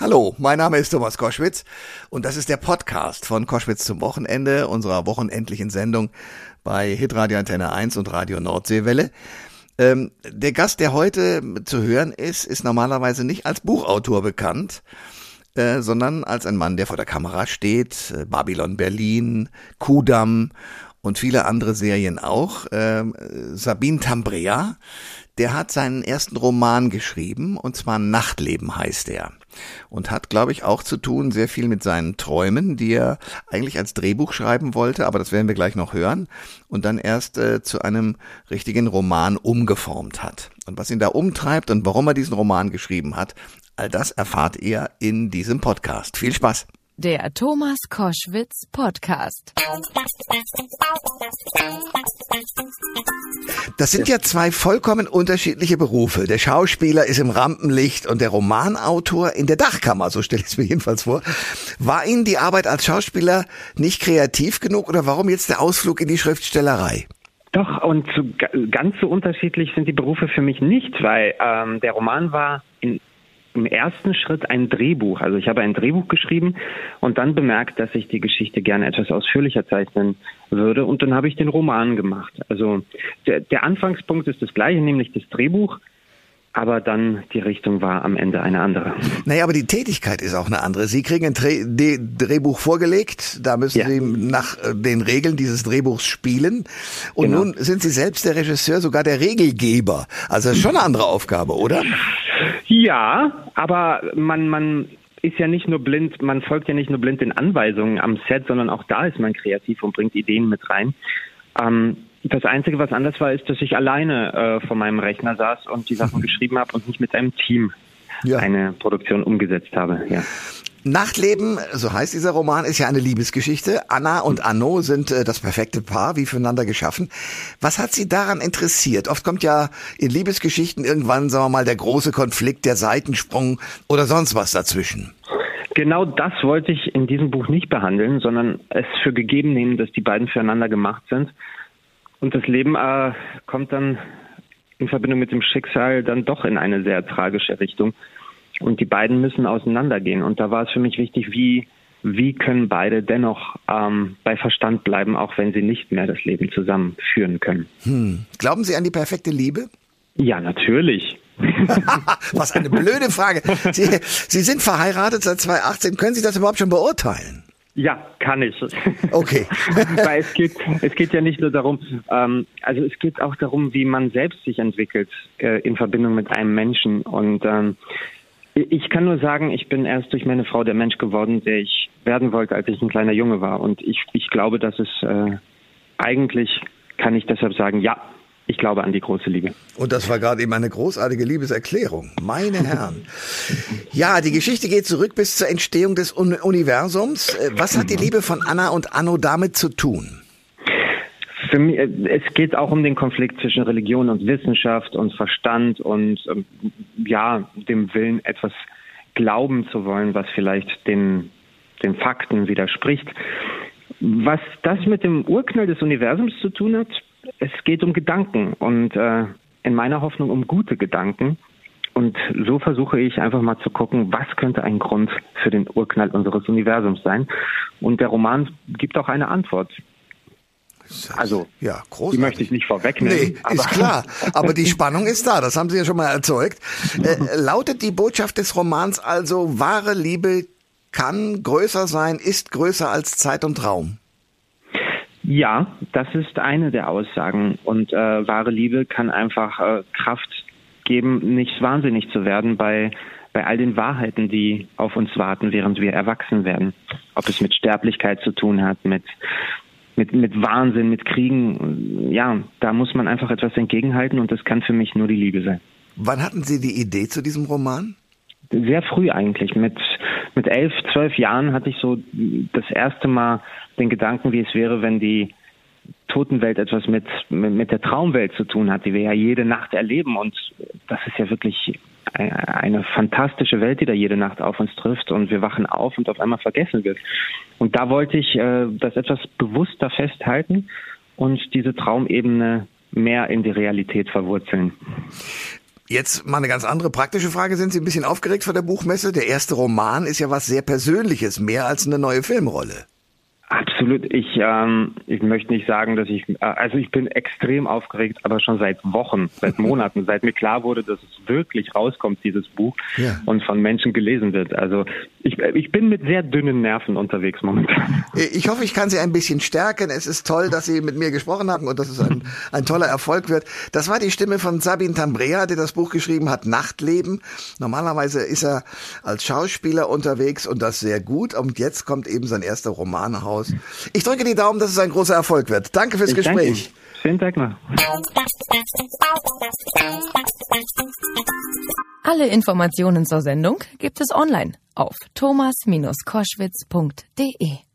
Hallo, mein Name ist Thomas Koschwitz und das ist der Podcast von Koschwitz zum Wochenende, unserer wochenendlichen Sendung bei Hitradio Antenne 1 und Radio Nordseewelle. Ähm, der Gast, der heute zu hören ist, ist normalerweise nicht als Buchautor bekannt, äh, sondern als ein Mann, der vor der Kamera steht, äh, Babylon Berlin, Kudam und viele andere Serien auch. Ähm, Sabine Tambrea, der hat seinen ersten Roman geschrieben, und zwar Nachtleben heißt er. Und hat, glaube ich, auch zu tun sehr viel mit seinen Träumen, die er eigentlich als Drehbuch schreiben wollte, aber das werden wir gleich noch hören, und dann erst äh, zu einem richtigen Roman umgeformt hat. Und was ihn da umtreibt und warum er diesen Roman geschrieben hat, all das erfahrt ihr in diesem Podcast. Viel Spaß! Der Thomas Koschwitz Podcast. Das sind ja zwei vollkommen unterschiedliche Berufe. Der Schauspieler ist im Rampenlicht und der Romanautor in der Dachkammer, so stelle ich es mir jedenfalls vor. War Ihnen die Arbeit als Schauspieler nicht kreativ genug oder warum jetzt der Ausflug in die Schriftstellerei? Doch, und so, ganz so unterschiedlich sind die Berufe für mich nicht, weil ähm, der Roman war in im ersten Schritt ein Drehbuch. Also ich habe ein Drehbuch geschrieben und dann bemerkt, dass ich die Geschichte gerne etwas ausführlicher zeichnen würde und dann habe ich den Roman gemacht. Also der, der Anfangspunkt ist das gleiche, nämlich das Drehbuch aber dann die Richtung war am Ende eine andere. Naja, aber die Tätigkeit ist auch eine andere. Sie kriegen ein Dreh Drehbuch vorgelegt, da müssen ja. Sie nach äh, den Regeln dieses Drehbuchs spielen und genau. nun sind Sie selbst der Regisseur, sogar der Regelgeber. Also das ist schon eine andere Aufgabe, oder? Ja, aber man, man ist ja nicht nur blind, man folgt ja nicht nur blind den Anweisungen am Set, sondern auch da ist man kreativ und bringt Ideen mit rein. Ähm, das Einzige, was anders war, ist, dass ich alleine äh, vor meinem Rechner saß und die Sachen geschrieben habe und nicht mit einem Team ja. eine Produktion umgesetzt habe. Ja. Nachtleben, so heißt dieser Roman, ist ja eine Liebesgeschichte. Anna und Anno sind äh, das perfekte Paar, wie füreinander geschaffen. Was hat Sie daran interessiert? Oft kommt ja in Liebesgeschichten irgendwann, sagen wir mal, der große Konflikt, der Seitensprung oder sonst was dazwischen. Genau das wollte ich in diesem Buch nicht behandeln, sondern es für gegeben nehmen, dass die beiden füreinander gemacht sind und das Leben äh, kommt dann in Verbindung mit dem Schicksal dann doch in eine sehr tragische Richtung. Und die beiden müssen auseinandergehen. Und da war es für mich wichtig, wie, wie können beide dennoch ähm, bei Verstand bleiben, auch wenn sie nicht mehr das Leben zusammenführen können. Hm. Glauben Sie an die perfekte Liebe? Ja, natürlich. Was eine blöde Frage. Sie, Sie sind verheiratet seit 2018. Können Sie das überhaupt schon beurteilen? Ja, kann ich. Okay. Weil es geht, es geht ja nicht nur darum, ähm, also es geht auch darum, wie man selbst sich entwickelt äh, in Verbindung mit einem Menschen. Und ähm, ich kann nur sagen, ich bin erst durch meine Frau der Mensch geworden, der ich werden wollte, als ich ein kleiner Junge war. Und ich, ich glaube, dass es äh, eigentlich kann ich deshalb sagen, ja, ich glaube an die große Liebe. Und das war gerade eben eine großartige Liebeserklärung. Meine Herren. Ja, die Geschichte geht zurück bis zur Entstehung des Universums. Äh, was hat die Liebe von Anna und Anno damit zu tun? Für mich, äh, es geht auch um den Konflikt zwischen Religion und Wissenschaft und Verstand und ähm, ja, dem Willen, etwas glauben zu wollen, was vielleicht den, den Fakten widerspricht. Was das mit dem Urknall des Universums zu tun hat, es geht um Gedanken und äh, in meiner Hoffnung um gute Gedanken. Und so versuche ich einfach mal zu gucken, was könnte ein Grund für den Urknall unseres Universums sein. Und der Roman gibt auch eine Antwort. Also, ja, großartig. die möchte ich nicht vorwegnehmen. Nee, ist klar. Aber die Spannung ist da, das haben Sie ja schon mal erzeugt. Äh, lautet die Botschaft des Romans also, wahre Liebe kann größer sein, ist größer als Zeit und Raum? Ja, das ist eine der Aussagen. Und äh, wahre Liebe kann einfach äh, Kraft geben, nicht wahnsinnig zu werden bei, bei all den Wahrheiten, die auf uns warten, während wir erwachsen werden. Ob es mit Sterblichkeit zu tun hat, mit, mit, mit Wahnsinn, mit Kriegen. Ja, da muss man einfach etwas entgegenhalten und das kann für mich nur die Liebe sein. Wann hatten Sie die Idee zu diesem Roman? Sehr früh eigentlich. Mit, mit elf, zwölf Jahren hatte ich so das erste Mal den Gedanken, wie es wäre, wenn die Totenwelt etwas mit, mit der Traumwelt zu tun hat, die wir ja jede Nacht erleben. Und das ist ja wirklich eine fantastische Welt, die da jede Nacht auf uns trifft und wir wachen auf und auf einmal vergessen wird. Und da wollte ich äh, das etwas bewusster festhalten und diese Traumebene mehr in die Realität verwurzeln. Jetzt mal eine ganz andere praktische Frage. Sind Sie ein bisschen aufgeregt vor der Buchmesse? Der erste Roman ist ja was sehr Persönliches, mehr als eine neue Filmrolle. Absolut. Ich, ähm, ich möchte nicht sagen, dass ich, äh, also ich bin extrem aufgeregt, aber schon seit Wochen, seit Monaten, seit mir klar wurde, dass es wirklich rauskommt, dieses Buch, ja. und von Menschen gelesen wird. Also ich, ich bin mit sehr dünnen Nerven unterwegs momentan. Ich hoffe, ich kann Sie ein bisschen stärken. Es ist toll, dass Sie mit mir gesprochen haben und dass es ein, ein toller Erfolg wird. Das war die Stimme von Sabine Tambrea, der das Buch geschrieben hat, Nachtleben. Normalerweise ist er als Schauspieler unterwegs und das sehr gut. Und jetzt kommt eben sein erster Roman raus. Ich drücke die Daumen, dass es ein großer Erfolg wird. Danke fürs ich Gespräch. Danke. Schönen Tag noch. Alle Informationen zur Sendung gibt es online auf thomas-koschwitz.de.